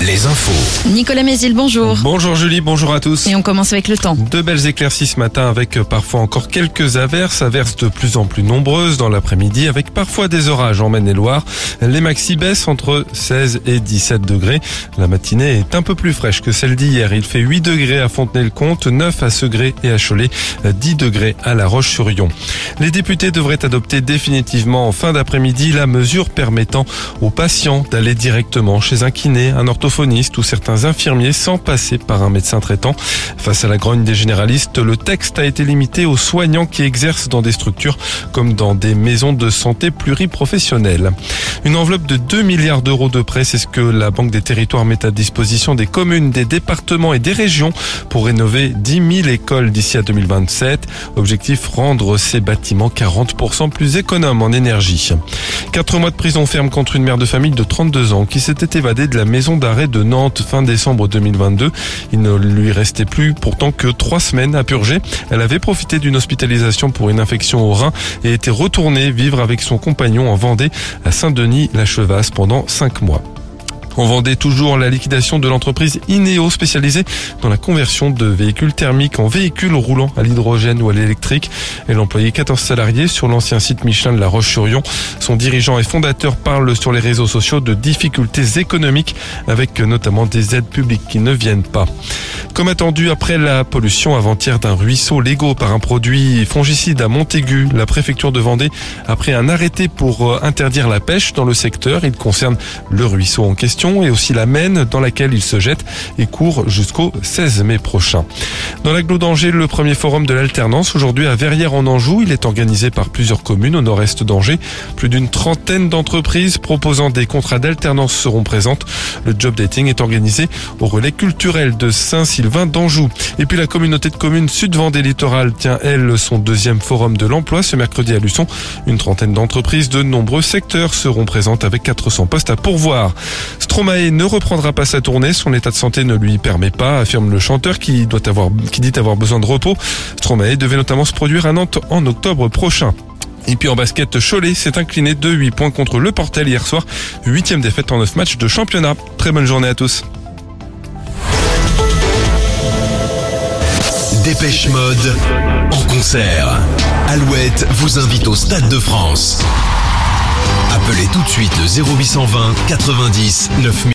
Les infos. Nicolas Mézil, bonjour. Bonjour Julie, bonjour à tous. Et on commence avec le temps. De belles éclaircies ce matin avec parfois encore quelques averses, averses de plus en plus nombreuses dans l'après-midi avec parfois des orages en Maine-et-Loire. Les maxi baissent entre 16 et 17 degrés. La matinée est un peu plus fraîche que celle d'hier. Il fait 8 degrés à Fontenay-le-Comte, 9 à Segré et à Cholet, 10 degrés à La Roche-sur-Yon. Les députés devraient adopter définitivement en fin d'après-midi la mesure permettant aux patients d'aller directement chez un kiné, un orthophoniste ou certains infirmiers sans passer par un médecin traitant. Face à la grogne des généralistes, le texte a été limité aux soignants qui exercent dans des structures comme dans des maisons de santé pluriprofessionnelles. Une enveloppe de 2 milliards d'euros de prêts, c'est ce que la Banque des Territoires met à disposition des communes, des départements et des régions pour rénover 10 000 écoles d'ici à 2027. Objectif, rendre ces bâtiments 40% plus économes en énergie. Quatre mois de prison ferme contre une mère de famille de 32 ans qui s'était évadée de la maison d'arrêt de Nantes fin décembre 2022. Il ne lui restait plus pourtant que trois semaines à purger. Elle avait profité d'une hospitalisation pour une infection au rein et était retournée vivre avec son compagnon en Vendée à Saint-Denis-la-Chevasse pendant cinq mois. On vendait toujours la liquidation de l'entreprise Ineo spécialisée dans la conversion de véhicules thermiques en véhicules roulant à l'hydrogène ou à l'électrique. Elle employait 14 salariés sur l'ancien site Michelin de la Roche-sur-Yon. Son dirigeant et fondateur parle sur les réseaux sociaux de difficultés économiques avec notamment des aides publiques qui ne viennent pas. Comme attendu après la pollution avant-hier d'un ruisseau Lego par un produit fongicide à Montaigu, la préfecture de Vendée a pris un arrêté pour euh, interdire la pêche dans le secteur. Il concerne le ruisseau en question et aussi la Maine dans laquelle il se jette et court jusqu'au 16 mai prochain. Dans l'agglo d'Angers, le premier forum de l'alternance aujourd'hui à Verrières en Anjou. Il est organisé par plusieurs communes au nord-est d'Angers. Plus d'une trentaine d'entreprises proposant des contrats d'alternance seront présentes. Le job dating est organisé au relais culturel de Saint-Sylvain d'Anjou. Et puis la communauté de communes Sud-Vendée Littoral tient, elle, son deuxième forum de l'emploi ce mercredi à Luçon. Une trentaine d'entreprises de nombreux secteurs seront présentes avec 400 postes à pourvoir. Stromae ne reprendra pas sa tournée, son état de santé ne lui permet pas, affirme le chanteur qui doit avoir, qui dit avoir besoin de repos. Stromae devait notamment se produire à Nantes en octobre prochain. Et puis en basket, Cholet s'est incliné de 8 points contre le Portel hier soir. Huitième défaite en 9 matchs de championnat. Très bonne journée à tous. Dépêche Mode en concert. Alouette vous invite au Stade de France. Appelez tout de suite le 0820 90 9000.